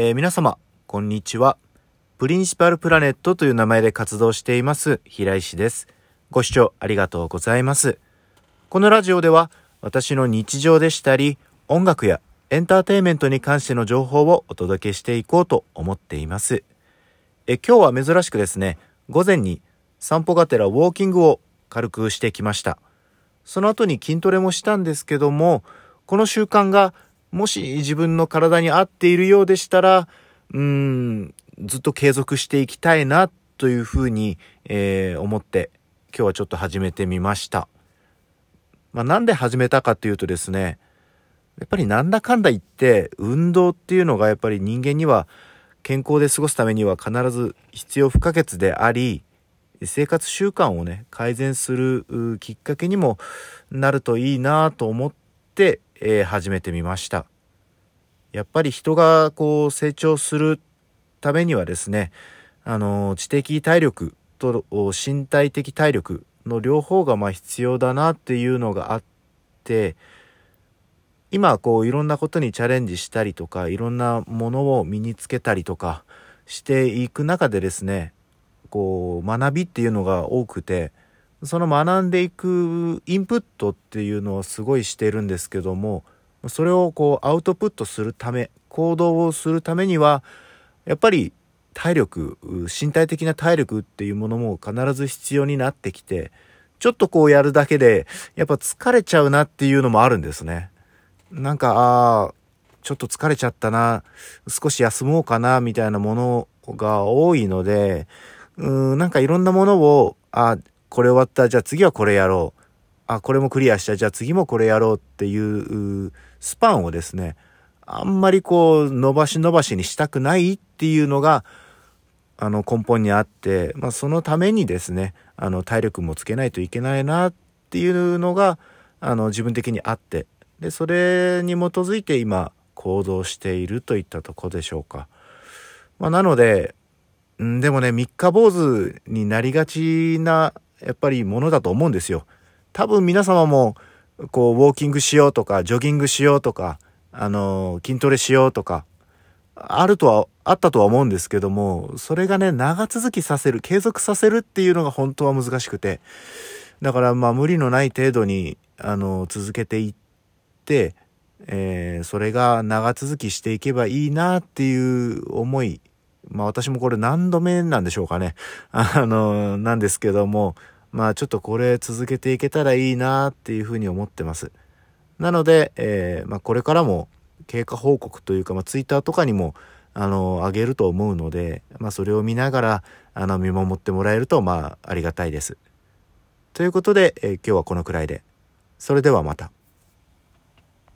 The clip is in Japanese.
えー、皆様、こんにちは。プリンシパルプラネットという名前で活動しています、平石です。ご視聴ありがとうございます。このラジオでは、私の日常でしたり、音楽やエンターテインメントに関しての情報をお届けしていこうと思っています。え今日は珍しくですね、午前に散歩がてらウォーキングを軽くしてきました。その後に筋トレもしたんですけども、この習慣がもし自分の体に合っているようでしたら、うん、ずっと継続していきたいなというふうに、えー、思って今日はちょっと始めてみました。まあ、なんで始めたかっていうとですね、やっぱりなんだかんだ言って運動っていうのがやっぱり人間には健康で過ごすためには必ず必要不可欠であり生活習慣をね改善するきっかけにもなるといいなと思ってえー、始めてみました。やっぱり人がこう成長するためにはですね、あの、知的体力と身体的体力の両方がま必要だなっていうのがあって、今こういろんなことにチャレンジしたりとか、いろんなものを身につけたりとかしていく中でですね、こう学びっていうのが多くて、その学んでいくインプットっていうのをすごいしてるんですけどもそれをこうアウトプットするため行動をするためにはやっぱり体力身体的な体力っていうものも必ず必要になってきてちょっとこうやるだけでやっぱ疲れちゃうなっていうのもあるんですね。なんかああちょっと疲れちゃったな少し休もうかなみたいなものが多いのでうんなんかいろんなものをあこれ終わった、じゃあ次はこれやろう。あ、これもクリアした、じゃあ次もこれやろうっていうスパンをですね、あんまりこう伸ばし伸ばしにしたくないっていうのが、あの根本にあって、まあそのためにですね、あの体力もつけないといけないなっていうのが、あの自分的にあって、で、それに基づいて今行動しているといったとこでしょうか。まあなので、んでもね、三日坊主になりがちなやっぱりものだと思うんですよ。多分皆様も、こう、ウォーキングしようとか、ジョギングしようとか、あの、筋トレしようとか、あるとは、あったとは思うんですけども、それがね、長続きさせる、継続させるっていうのが本当は難しくて、だからまあ無理のない程度に、あの、続けていって、えー、それが長続きしていけばいいなっていう思いまあ私もこれ何度目なんでしょうかね。あの、なんですけども、まあちょっとこれ続けていけたらいいなっていうふうに思ってます。なので、えー、まあこれからも経過報告というか、まあツイッターとかにも、あの、あげると思うので、まあそれを見ながら、あの、見守ってもらえると、まあありがたいです。ということで、えー、今日はこのくらいで。それではまた。